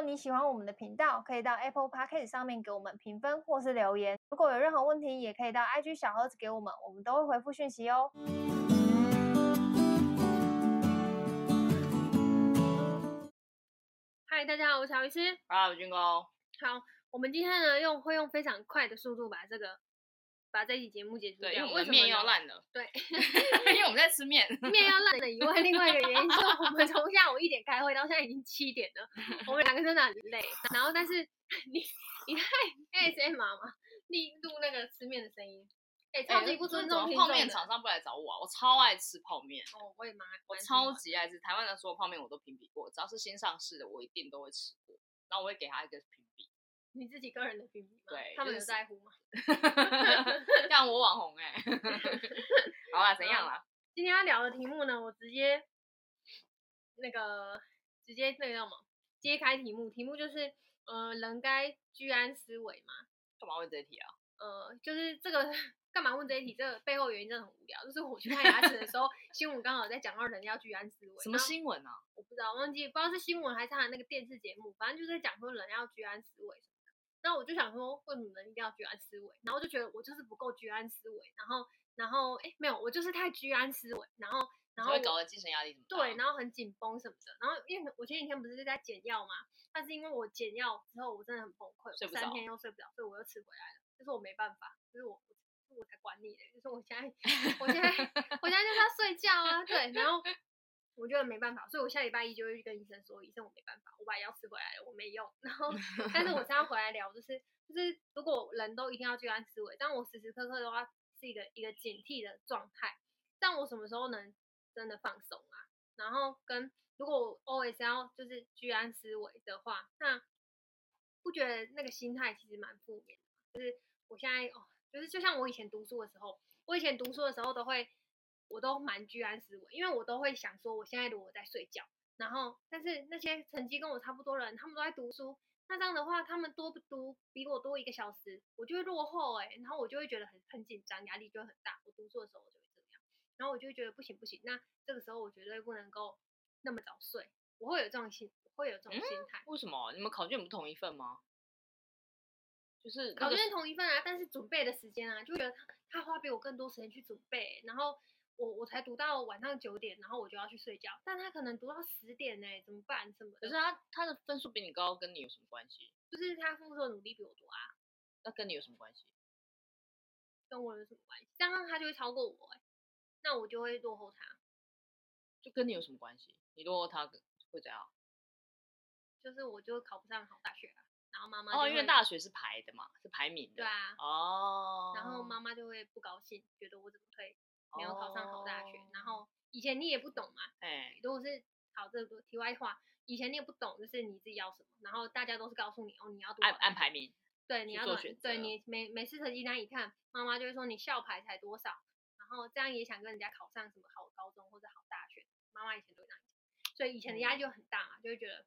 果你喜欢我们的频道，可以到 Apple Podcast 上面给我们评分或是留言。如果有任何问题，也可以到 IG 小盒子给我们，我们都会回复讯息哦。嗨，大家好，我是小医师。啊，我是军工。好，我们今天呢，用会用非常快的速度把这个。把这期节目结束掉，对，因为我们面要烂了。对，因为我们在吃面。面要烂了以外，另外一个原因是我们从下午一点开会到现在已经七点了，我们两个真的很累。然后，但是 你你太 ASMR 嘛，你录那个吃面的声音，哎、欸，超级不尊重。泡面厂商不来找我啊，我超爱吃泡面。哦，我也蛮，我超级爱吃。台湾的所有泡面我都评比过，只要是新上市的，我一定都会吃过。然后我会给他一个评比。你自己个人的评比吗？对，他们有在乎吗？让我网红哎、欸，好啦，怎样啦？今天要聊的题目呢，我直接那个直接那个叫什么？揭开题目，题目就是呃，人该居安思危吗？干嘛问这一题啊？呃，就是这个干嘛问这一题？这个背后原因真的很无聊。就是我去看牙齿的时候，新闻刚好在讲到人要居安思危。什么新闻啊？我不知道，忘记不知道是新闻还是他的那个电视节目，反正就是在讲说人要居安思危。然后我就想说，为什么人一定要居安思危？然后就觉得我就是不够居安思危。然后，然后，哎，没有，我就是太居安思危。然后，然后会搞得精神压力？对，然后很紧绷什么的。然后，因为我前几天不是在减药嘛，但是因为我减药之后，我真的很崩溃，我三天又睡不着，所以我又吃回来了。就是我没办法，就是我，我才管你的，就是我现在，我现在，我现在就是要睡觉啊。对，然后。我觉得没办法，所以我下礼拜一就会去跟医生说，医生我没办法，我把药吃回来了，我没用。然后，但是我现在回来聊，就是就是如果人都一定要居安思危，但我时时刻刻的话是一个一个警惕的状态，但我什么时候能真的放松啊？然后跟如果我 always 要就是居安思危的话，那不觉得那个心态其实蛮负面的？就是我现在哦，就是就像我以前读书的时候，我以前读书的时候都会。我都蛮居安思危，因为我都会想说，我现在如果在睡觉，然后但是那些成绩跟我差不多的人，他们都在读书，那这样的话，他们多不读比我多一个小时，我就会落后哎、欸，然后我就会觉得很很紧张，压力就很大。我读书的时候我就会这样，然后我就会觉得不行不行，那这个时候我绝对不能够那么早睡，我会有这种心，我会有这种心态、嗯。为什么？你们考卷不同一份吗？就是考卷同一份啊，但是准备的时间啊，就觉得他他花比我更多时间去准备，然后。我我才读到晚上九点，然后我就要去睡觉，但他可能读到十点呢，怎么办？什么？可是他他的分数比你高，跟你有什么关系？就是他付出的努力比我多啊，那跟你有什么关系？跟我有什么关系？这样他就会超过我哎，那我就会落后他，就跟你有什么关系？你落后他会怎样？就是我就考不上好大学啊，然后妈妈哦，因为大学是排的嘛，是排名的，对啊，哦，然后妈妈就会不高兴，觉得我怎么可以？没有考上好大学，oh. 然后以前你也不懂嘛，哎，如果是考这个题外话，以前你也不懂，就是你自己要什么，然后大家都是告诉你哦，你要读按按排名，对，你要做选择，对你每每次成绩单一看，妈妈就会说你校牌才多少，然后这样也想跟人家考上什么好高中或者好大学，妈妈以前都会这样讲，所以以前的压力就很大嘛，就会觉得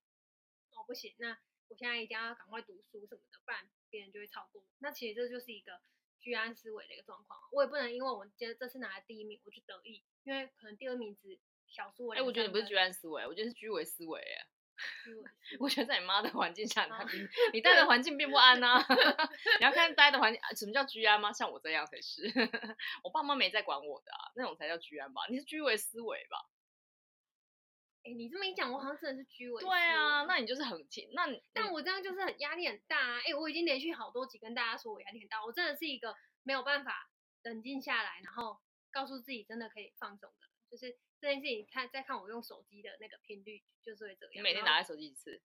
哦不行，那我现在一定要赶快读书什么的，不然别人就会超过我，那其实这就是一个。居安思危的一个状况，我也不能因为我觉得这次拿了第一名，我就得意，因为可能第二名只小输我。哎、欸，我觉得你不是居安思危，我觉得是居危思危哎。居危。我觉得在你妈的环境下，啊、你你待的环境并不安呐、啊。你要看待的环境，什么叫居安吗？像我这样才是。我爸妈没在管我的啊，那种才叫居安吧？你是居危思维吧？哎、欸，你这么一讲，我好像真的是居委。对啊，那你就是很紧。那但我这样就是很压力很大啊！哎、欸，我已经连续好多集跟大家说我压力很大，我真的是一个没有办法冷静下来，然后告诉自己真的可以放松的。就是这件事情，看再看我用手机的那个频率，就是会这样。你每天拿在手机几次？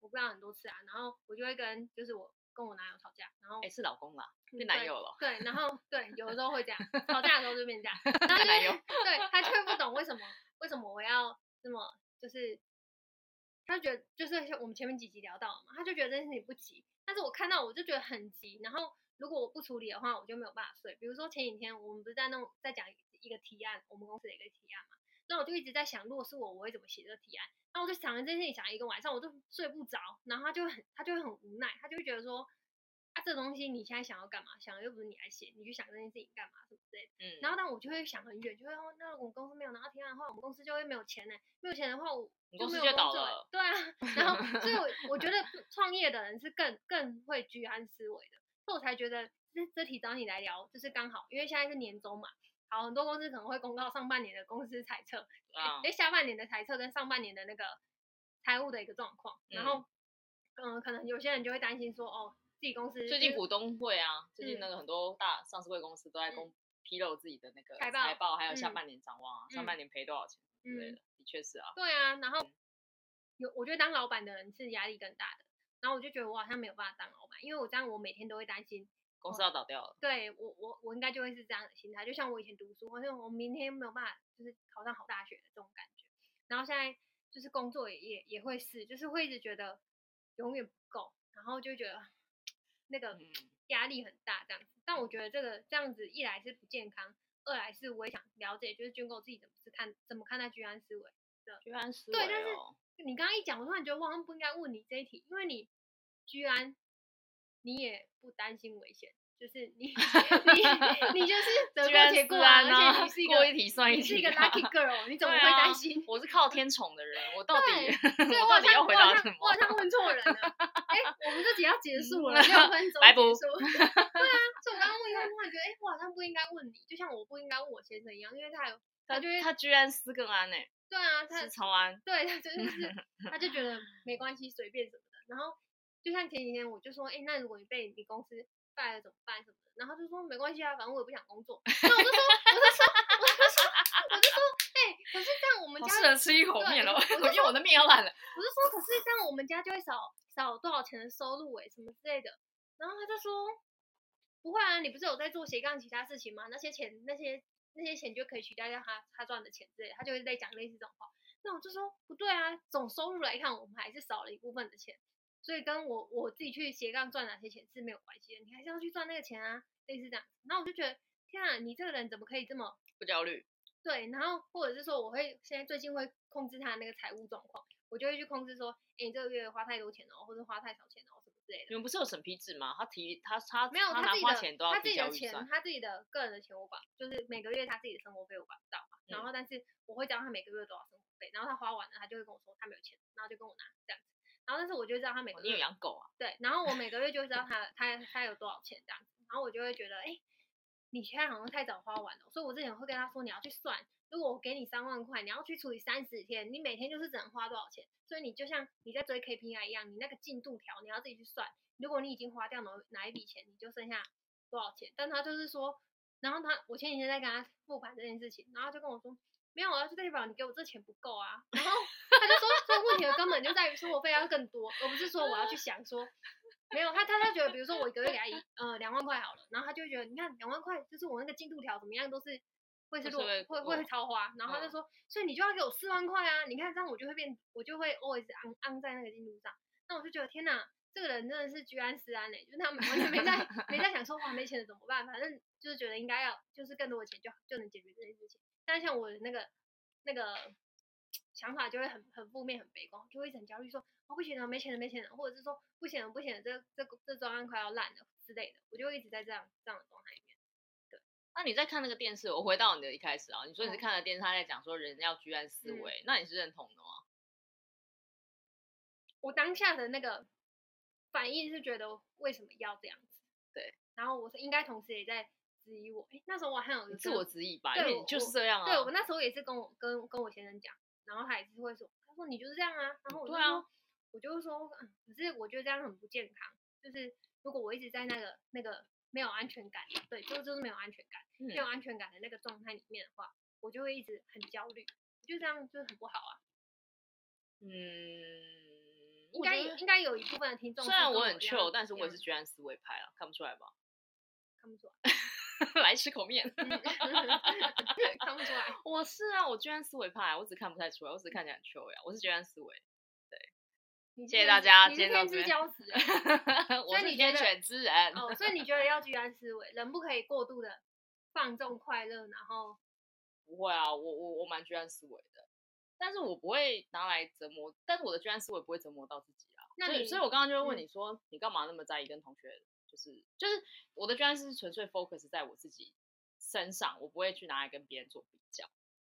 我不知道很多次啊。然后我就会跟就是我跟我男友吵架，然后哎、欸、是老公啦，变男友了。对，然后对，有的时候会这样，吵架的时候就变这样。然后男友。对，他却不懂为什么为什么我要。那么就是，他觉得就是像我们前面几集聊到嘛，他就觉得这件事情不急，但是我看到我就觉得很急。然后如果我不处理的话，我就没有办法睡。比如说前几天我们不是在弄在讲一个提案，我们公司的一个提案嘛，那我就一直在想，如果是我，我会怎么写这个提案？那我就想了这件事情，想了一个晚上，我都睡不着。然后他就很他就会很无奈，他就会觉得说，这东西你现在想要干嘛？想又不是你来写，你去想这件事情干嘛什么之类的。嗯。然后但我就会想很远，就会说，那我们公司没有拿到提案的话，我们公司就会没有钱呢。没有钱的话，我就没有工作。对啊。然后，所以我 我觉得创业的人是更更会居安思危的，所以我才觉得这这题找你来聊，就是刚好，因为现在是年终嘛。好，很多公司可能会公告上半年的公司财测，哎、嗯，下半年的财测跟上半年的那个财务的一个状况，然后，嗯，可能有些人就会担心说，哦，自己公司最近股东会啊，最近那个很多大上市会公司都在公披露自己的那个财报，报，还有下半年展望啊，嗯、上半年赔多少钱之类的，的确是啊，对啊，然后有我觉得当老板的人是压力更大的，然后我就觉得我好像没有办法当老板，因为我这样我每天都会担心。公司要倒掉了，哦、对我我我应该就会是这样的心态，就像我以前读书，好像我明天没有办法就是考上好大学的这种感觉。然后现在就是工作也也也会是，就是会一直觉得永远不够，然后就觉得那个压力很大这样子。但我觉得这个这样子一来是不健康，二来是我也想了解，就是军购自己怎么是看怎么看待居安思危的居安思危。对，但是你刚刚一讲，我突然觉得我好像不应该问你这一题，因为你居安。你也不担心危险，就是你 你你就是 得过且过啊，而且你是一个过一题算一题，你是一个 lucky girl，你 怎么会担心、啊？我是靠天宠的人，我到底我到底要回答什么？我好像问错人了。哎、欸，我们这集要结束了，六分钟结束。对啊，所以我刚刚问一个问题，觉得哎，我好像不应该问你，就像我不应该问我先生一样，因为他有他觉得他居然思更安呢、欸。对啊，他是超安。对，他真的是，他就觉得没关系，随便什么的，然后。就像前几天我就说，哎、欸，那如果你被你公司败了怎么办什么的？然后他就说没关系啊，反正我也不想工作。那我就说，我就说，我就说，我就说，哎、欸，可是这样我们家适合吃一口面了，我因为我的面要烂了。我就说，可是这样我们家就会少少多少钱的收入哎、欸，什么之类的。然后他就说，不会啊，你不是有在做斜杠其他事情吗？那些钱那些那些钱就可以取代掉他他赚的钱之类的。他就会在讲类似这种话。那我就说不对啊，总收入来看，我们还是少了一部分的钱。所以跟我我自己去斜杠赚哪些钱是没有关系的，你还是要去赚那个钱啊，类似这样。然后我就觉得，天啊，你这个人怎么可以这么不焦虑？对，然后或者是说，我会现在最近会控制他的那个财务状况，我就会去控制说，哎，你这个月花太多钱了，或者花太少钱了，什么之类的。你们不是有审批制吗？他提他他没有他自己的他自己的钱，他自己的个人的钱我管，就是每个月他自己的生活费我管不到嘛。然后但是我会教他每个月多少生活费，然后他花完了，他就会跟我说他没有钱，然后就跟我拿这样子。然后，但是我就知道他每个月，你有养狗啊？对，然后我每个月就知道他他他有多少钱这样子，然后我就会觉得，哎，你现在好像太早花完了，所以我之前会跟他说，你要去算，如果我给你三万块，你要去除以三十天，你每天就是只能花多少钱，所以你就像你在追 KPI 一样，你那个进度条你要自己去算，如果你已经花掉哪哪一笔钱，你就剩下多少钱。但他就是说，然后他我前几天在跟他复盘这件事情，然后就跟我说。没有啊，就代表你给我这钱不够啊。然后他就说，这个问题的根本就在于生活费要更多，而不是说我要去想说，没有他他他觉得，比如说我一个月给他一呃两万块好了，然后他就会觉得，你看两万块就是我那个进度条怎么样都是会是落会会会超花，然后他就说，嗯、所以你就要给我四万块啊，你看这样我就会变，我就会 always on on 在那个进度上，那我就觉得天哪，这个人真的是居安思安嘞、欸，就是他完全没在 没在想说哇没钱了怎么办，反正就是觉得应该要就是更多的钱就就能解决这件事情。但像我的那个那个想法就会很很负面、很悲观，就会一直很焦虑，说哦不行了，没钱了，没钱了，或者是说不行了，不行了，这这这专案快要烂了之类的，我就会一直在这样这样的状态里面。对，那你在看那个电视，我回到你的一开始啊，你说你是看了电视，他在讲说人要居安思危，嗯、那你是认同的吗？我当下的那个反应是觉得为什么要这样子？对，然后我是应该同时也在。质疑我，哎，那时候我还有自我质疑吧，因为你就是这样啊。对，我那时候也是跟我跟跟我先生讲，然后他也是会说，他说你就是这样啊，然后我就说，啊、我就说，嗯，可是我觉得这样很不健康，就是如果我一直在那个那个没有安全感，对，就就是没有安全感，嗯、没有安全感的那个状态里面的话，我就会一直很焦虑，就这样就是很不好啊。嗯，应该应该有一部分的听众，虽然我很 chill，但是我也是居安思危派啊，看不出来吧？看不出来。来吃口面，看不出来。我是啊，我居安思维派，我只看不太出来，我只看起来很 chill 呀。我是居安思维，对，谢谢大家。天之骄子，我是天选之人。哦，所以你觉得要居安思危，人不可以过度的放纵快乐，然后不会啊，我我我蛮居安思危的，但是我不会拿来折磨，但是我的居安思危不会折磨到自己啊。那你所以，所以我刚刚就会问你说，你干嘛那么在意跟同学？就是就是我的居安思是纯粹 focus 在我自己身上，我不会去拿来跟别人做比较，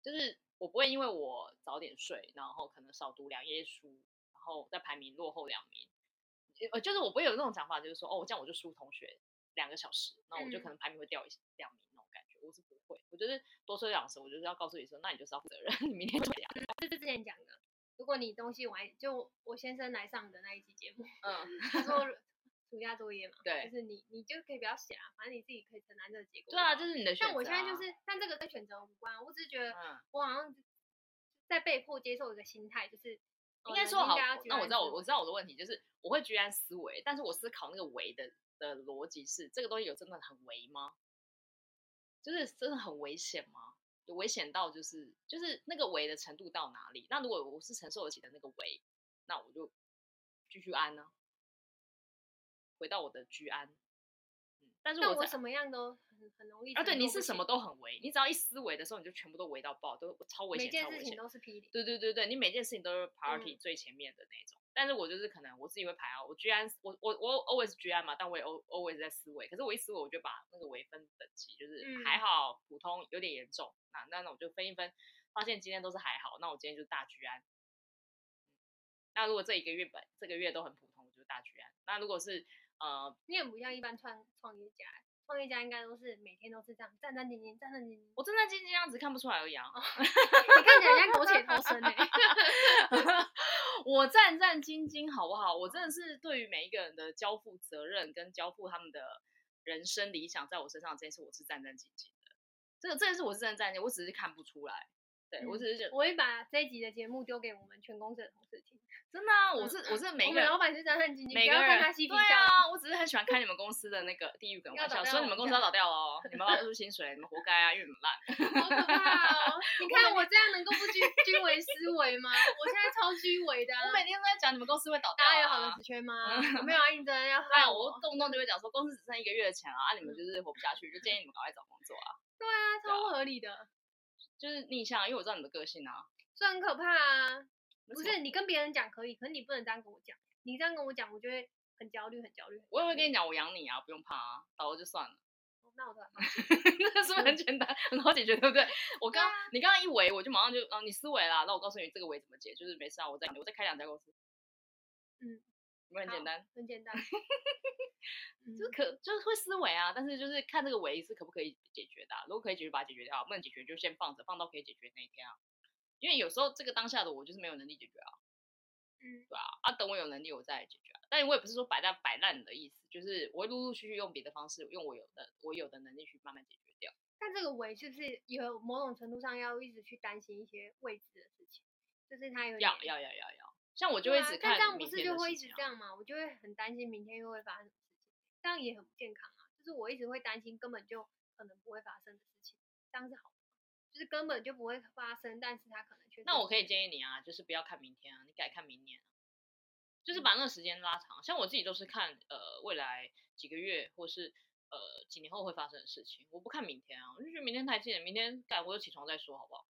就是我不会因为我早点睡，然后可能少读两页书，然后在排名落后两名，呃，就是我不会有那种想法，就是说哦，这样我就输同学两个小时，那我就可能排名会掉一两名那种感觉，我是不会，我就是多睡两小时，我就是要告诉你说，那你就是要负责任，你明天就这样。这是之前讲的。如果你东西晚，就我先生来上的那一期节目，嗯，他说暑假作业嘛，对，就是你你就可以不要写啊，反正你自己可以承担这个结果。对啊，这是你的选择。但我现在就是，但这个跟选择无关，我只是觉得，我好像在被迫接受一个心态，就是应该说好。那我知道我我知道我的问题就是，我会居安思危，但是我思考那个危的的逻辑是，这个东西有真的很危吗？就是真的很危险吗？有危险到就是就是那个危的程度到哪里？那如果我是承受得起的那个危，那我就继续安呢、啊，回到我的居安。嗯，但是我，我什么样都很很容易啊。对，你是什么都很围，你只要一思维的时候，你就全部都围到爆，都超危险，每件事情都是霹雳。对对对对，你每件事情都是 party 最前面的那种。嗯但是我就是可能我自己会排啊，我居安，我我我 always 居安嘛，但我也 always 在思维。可是我一思维，我就把那个围分等级，就是还好、普通、有点严重，那那那我就分一分，发现今天都是还好，那我今天就是大居安。那如果这一个月本这个月都很普通，我就是大居安。那如果是呃，你也不像一般创创业家。创业家应该都是每天都是这样战战兢兢，战战兢兢。我战战兢兢样子看不出来而已啊！你看起来像苟且偷生哎！我战战兢兢好不好？我真的是对于每一个人的交付责任跟交付他们的人生理想在我身上这件事，我是战战兢兢的。这个这件事我是真的战兢，我只是看不出来。对、嗯、我只是觉得，我会把这一集的节目丢给我们全公司的同事听。真的啊，我是我是每个人，老板是战战兢兢，每个人对啊，我只是很喜欢开你们公司的那个地狱梗玩笑，说你们公司要倒掉哦，你们发不出薪水，你们活该啊，因为你们烂。好可怕哦！你看我这样能够不居居为思维吗？我现在超居为的，我每天都在讲你们公司会倒掉。大家有好的职缺吗？没有啊，应征要。对啊，我动不动就会讲说公司只剩一个月的钱了，啊，你们就是活不下去，就建议你们赶快找工作啊。对啊，超合理的。就是逆向，因为我知道你的个性啊，这很可怕啊。不是你跟别人讲可以，可是你不能这样跟我讲。你这样跟我讲，我就会很焦虑，很焦虑。我也会跟你讲，我养你啊，不用怕啊，倒了就算了。哦、那我都 那是不是很简单，很好解决，对不对？我刚、啊、你刚刚一围，我就马上就，哦，你思维啦。那我告诉你这个围怎么解，就是没事啊，我再我再开两家公司。嗯，有没有很简单？很简单。就是可就是会思维啊，但是就是看这个围是可不可以解决的、啊。如果可以解决，把它解决掉；不能解决，就先放着，放到可以解决那一天啊。因为有时候这个当下的我就是没有能力解决啊，嗯，对啊，啊，等我有能力我再来解决啊。但我也不是说摆烂摆烂的意思，就是我会陆陆续续用别的方式，用我有的我有的能力去慢慢解决掉。但这个围是不是有某种程度上要一直去担心一些未知的事情？就是他有要要要要要，像我就会一直看、啊，但这样不是就会一直这样吗？我就会很担心明天又会发生什么事情，这样也很不健康啊。就是我一直会担心根本就可能不会发生的事情，这样是好。就是根本就不会发生，但是他可能却。那我可以建议你啊，就是不要看明天啊，你改看明年，就是把那个时间拉长。像我自己都是看呃未来几个月或是呃几年后会发生的事情，我不看明天啊，我就觉得明天太近了，明天改我就起床再说好不好？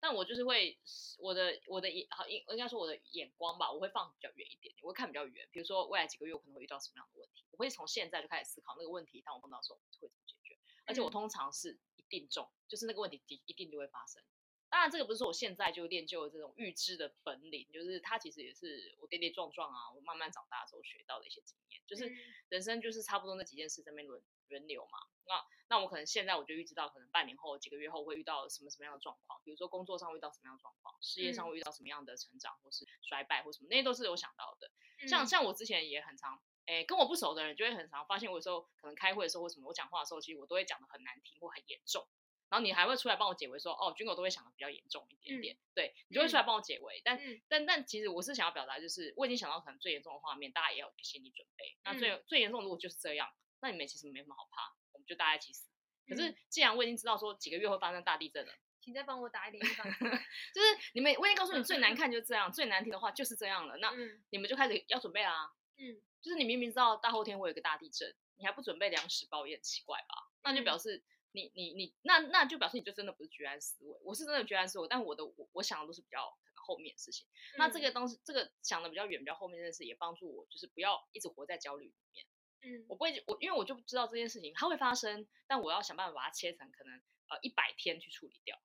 但我就是会我的我的眼好应应该说我的眼光吧，我会放比较远一点，我会看比较远。比如说未来几个月我可能会遇到什么样的问题，我会从现在就开始思考那个问题，当我碰到的时候会怎么解决。而且我通常是。定重就是那个问题，一一定就会发生。当然，这个不是说我现在就练就了这种预知的本领，就是它其实也是我跌跌撞撞啊，我慢慢长大之后学到的一些经验。就是人生就是差不多那几件事在那边轮轮流嘛。那那我可能现在我就预知到，可能半年后、几个月后会遇到什么什么样的状况，比如说工作上会遇到什么样的状况，事业上会遇到什么样的成长或是衰败或什么，那些都是有想到的。像像我之前也很常。诶，跟我不熟的人就会很常发现，我有时候可能开会的时候，或什么我讲话的时候，其实我都会讲的很难听或很严重。然后你还会出来帮我解围，说哦，军狗都会想的比较严重一点点。嗯、对，你就会出来帮我解围。嗯、但、嗯、但但其实我是想要表达，就是我已经想到可能最严重的画面，大家也要有心理准备。那最、嗯、最严重如果就是这样，那你们其实没什么好怕，我们就大家一起死。可是既然我已经知道说几个月会发生大地震了，请再帮我打一点预防针。就是你们，我已经告诉你最难 看就是这样，最难听的话就是这样了。那你们就开始要准备啦。嗯。就是你明明知道大后天会有个大地震，你还不准备粮食包也很奇怪吧？那就表示你你你那那就表示你就真的不是居安思危。我是真的居安思危，但我的我我想的都是比较可能后面的事情。嗯、那这个东西这个想的比较远、比较后面这件事，也帮助我就是不要一直活在焦虑里面。嗯，我不会，我因为我就知道这件事情它会发生，但我要想办法把它切成可能呃一百天去处理掉，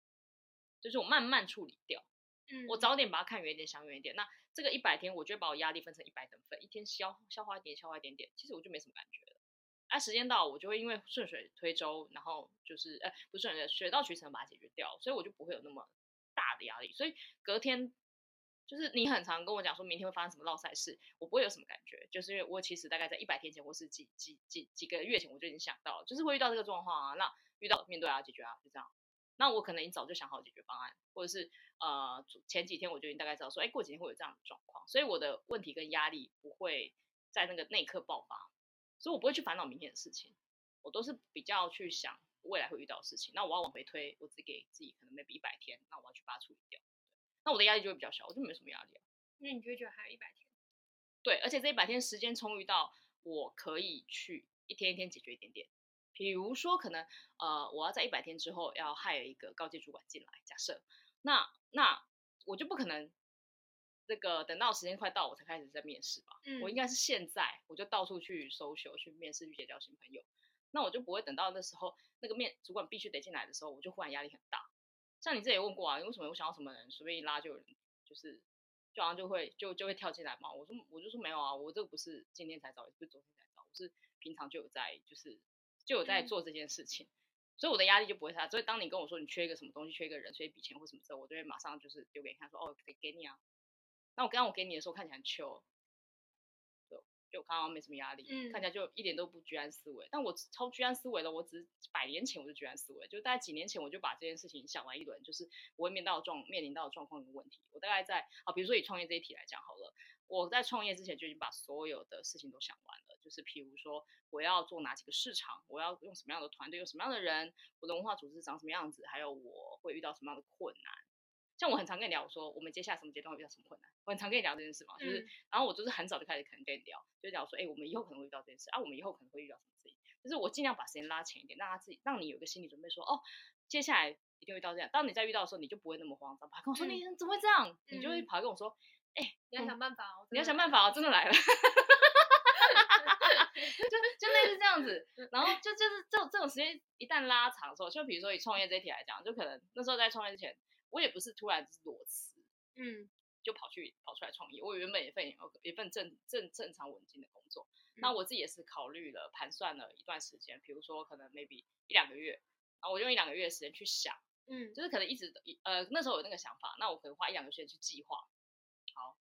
就是我慢慢处理掉。嗯，我早点把它看远一点，想远一点。那这个一百天，我就把我压力分成一百等份，一天消消化一点，消化一点点，其实我就没什么感觉了。哎、啊，时间到，我就会因为顺水推舟，然后就是呃不是顺水，水到渠成把它解决掉，所以我就不会有那么大的压力。所以隔天就是你很常跟我讲说明天会发生什么落赛事，我不会有什么感觉，就是因为我其实大概在一百天前或是几几几几个月前我就已经想到了，就是会遇到这个状况啊，那遇到面对啊解决啊，就这样。那我可能已经早就想好解决方案，或者是呃前几天我就已经大概知道说，哎，过几天会有这样的状况，所以我的问题跟压力不会在那个那一刻爆发，所以我不会去烦恼明天的事情，我都是比较去想未来会遇到的事情。那我要往回推，我只给自己可能 maybe 一百天，那我要去把它处理掉，那我的压力就会比较小，我就没什么压力啊。因为你就会觉得还有一百天，对，而且这一百天时间充裕到我可以去一天一天解决一点点。比如说，可能呃，我要在一百天之后要 hire 一个高级主管进来，假设，那那我就不可能这个等到时间快到我才开始在面试吧？嗯，我应该是现在我就到处去 social 去面试去结交新朋友，那我就不会等到那时候那个面主管必须得进来的时候，我就忽然压力很大。像你这也问过啊，你为什么我想要什么人随便一拉就有人，就是就好像就会就就会跳进来嘛？我说我就说没有啊，我这个不是今天才找，也不是昨天才找，我是平常就有在就是。就有在做这件事情，嗯、所以我的压力就不会大。所以当你跟我说你缺一个什么东西，缺一个人，缺一笔钱或什么之后，我就会马上就是丢给你看，说哦，给给你啊。那我刚刚我给你的时候看起来很糗。就刚刚没什么压力，嗯，看起来就一点都不居安思危。但我超居安思危的，我只是百年前我就居安思危，就大概几年前我就把这件事情想完一轮，就是我会面到状面临到的状况跟问题。我大概在啊，比如说以创业这一题来讲好了，我在创业之前就已经把所有的事情都想完了，就是譬如说我要做哪几个市场，我要用什么样的团队，用什么样的人，我的文化组织长什么样子，还有我会遇到什么样的困难。像我很常跟你聊，我说我们接下来什么阶段会遇到什么困难，我很常跟你聊这件事嘛，就是，然后我就是很早就开始可能跟你聊，就聊说，哎，我们以后可能会遇到这件事，啊，我们以后可能会遇到什么事情，就是我尽量把时间拉前一点，让他自己，让你有一个心理准备说，哦，接下来一定会遇到这样，当你在遇到的时候，你就不会那么慌张，跑跟我说，你怎么会这样？嗯、你就会跑跟我说，哎，你要想办法哦，你要想办法哦，真的来了，就就类似这样子，然后就就是这种这种时间一旦拉长的时候，就比如说以创业这一题来讲，就可能那时候在创业之前。我也不是突然就是裸辞，嗯，就跑去跑出来创业。我原本也份有一份正正正常稳定的工作，嗯，那我自己也是考虑了盘算了一段时间，比如说可能 maybe 一两个月，然后我用一两个月的时间去想，嗯，就是可能一直呃那时候有那个想法，那我可能花一两个月去计划，好，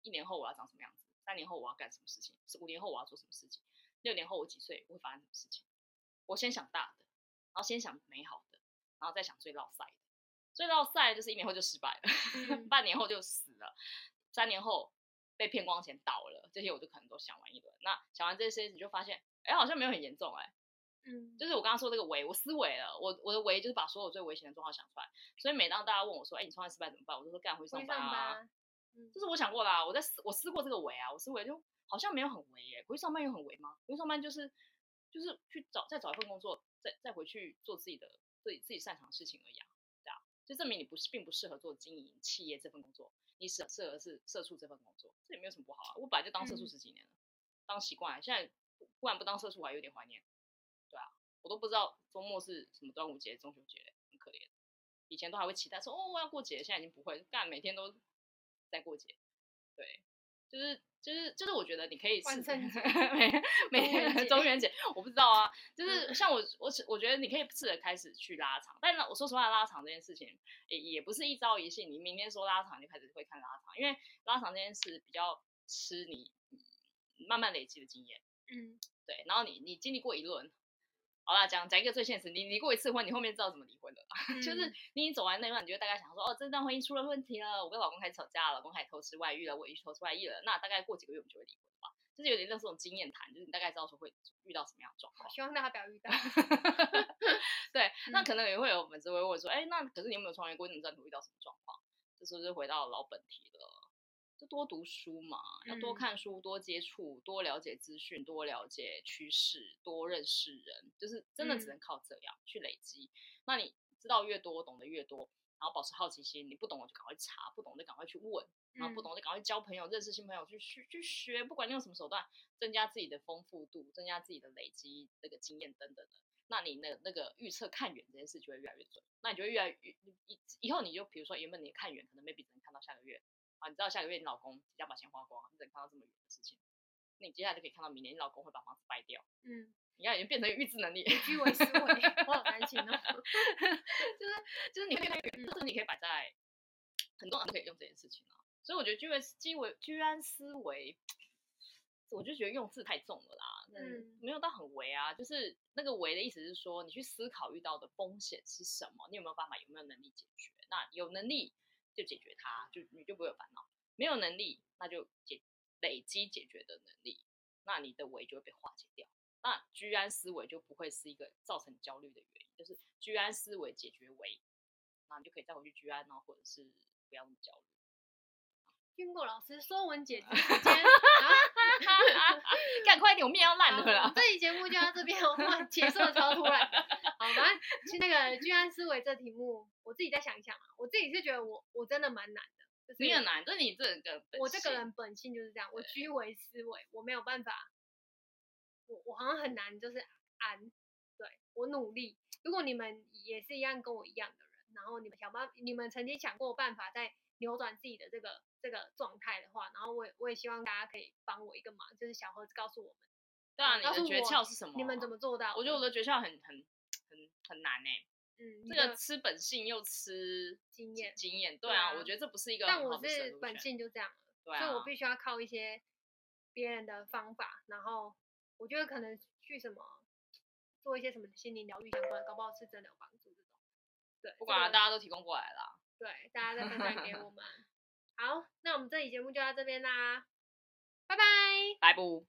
一年后我要长什么样子，三年后我要干什么事情，五年后我要做什么事情，六年后我几岁会发生什么事情，我先想大的，然后先想美好的，然后再想最落赛的。最落赛就是一年后就失败了，嗯、半年后就死了，三年后被骗光钱倒了，这些我就可能都想完一轮。那想完这些，你就发现，哎，好像没有很严重，哎，嗯，就是我刚刚说这个危，我思维了，我我的危就是把所有最危险的状况想出来。所以每当大家问我说，哎，你创业失败怎么办？我就说干回去上班啊，嗯，这是我想过啦，我在思我思过这个围啊，我思维就好像没有很围耶，回去上班有很围吗？回去上班就是就是去找再找一份工作，再再回去做自己的自己自己擅长的事情而已啊。对啊就证明你不是并不适合做经营企业这份工作，你适适合是社畜这份工作，这也没有什么不好啊。我本来就当社畜十几年了，嗯、当习惯了，现在不然不当社畜，我还有点怀念。对啊，我都不知道周末是什么端午节、中秋节，很可怜。以前都还会期待说哦，我要过节，现在已经不会，干每天都在过节。对，就是。就是就是，我觉得你可以试每每天中元节，我不知道啊。就是像我我我觉得你可以试着开始去拉长，但是我说实话，拉长这件事情也也不是一朝一夕。你明天说拉长，你就开始会看拉长，因为拉长这件事比较吃你慢慢累积的经验。嗯，对。然后你你经历过一轮。好啦，讲讲一个最现实，你离过一次婚，你后面知道怎么离婚的、嗯、就是你已经走完那段，你就大概想说，哦，这段婚姻出了问题了，我跟老公开始吵架了，老公开始偷吃外遇了，我也偷吃外遇了，那大概过几个月我们就会离婚吧。就是有点类似这种经验谈，就是你大概知道说会遇到什么样的状况。希望大家不要遇到。对、嗯，那可能也会有粉丝会问说，哎，那可是你有没有创业过？你们在会遇到什么状况？这是不是回到老本题了？就多读书嘛，要多看书，多接触，多了解资讯，多了解趋势，多认识人，就是真的只能靠这样去累积。那你知道越多，懂得越多，然后保持好奇心，你不懂我就赶快查，不懂就赶快去问，然后不懂就赶快交朋友，认识新朋友，去去去学，不管你用什么手段，增加自己的丰富度，增加自己的累积那个经验等等的，那你那那个预测看远这件事就会越来越准，那你就会越来越以以后你就比如说原本你看远可能 maybe 只能看到下个月啊，你知道下个月你老公即将把钱花光，你只能看到这么远的事情，那你接下来就可以看到明年你老公会把房子卖掉，嗯。你看，已经变成预知能力，居维思维，我好担心哦。就是就是你可以，就是你可以摆在很多人都可以用这件事情啊。所以我觉得居为居为居安思危，我就觉得用字太重了啦。嗯，没有到很为啊，就是那个为的意思是说，你去思考遇到的风险是什么，你有没有办法，有没有能力解决？那有能力就解决它，就你就不会有烦恼；没有能力，那就解累积解决的能力，那你的围就会被化解掉。那居安思危就不会是一个造成焦虑的原因，就是居安思危解决危，那你就可以再回去居安啊，或者是不要那么焦虑。听过老师说文解字时间，赶快点，我面要烂了啦。这期节目就到这边，我突然结束的超突然。好，反正其实那个居安思危这题目，我自己再想一想啊，我自己是觉得我我真的蛮难的，就是你很难，就是你这个我这个人本性就是这样，我居为思维，我没有办法。我我好像很难，就是安，对，我努力。如果你们也是一样跟我一样的人，然后你们想办，你们曾经想过办法在扭转自己的这个这个状态的话，然后我也我也希望大家可以帮我一个忙，就是小盒子告诉我们，对啊，你的诀窍是什么？你们怎么做到？我觉得我的诀窍很很很很难哎、欸，嗯，这个吃本性又吃经验经验，对啊，我觉得这不是一个，但我是本性就这样了，对啊，所以我必须要靠一些别人的方法，然后。我觉得可能去什么做一些什么心灵疗愈相关，搞不好是真的有帮助这种。对，不管了，大家都提供过来了。对，大家再分享给我 们。好，那我们这期节目就到这边啦，拜拜。拜不。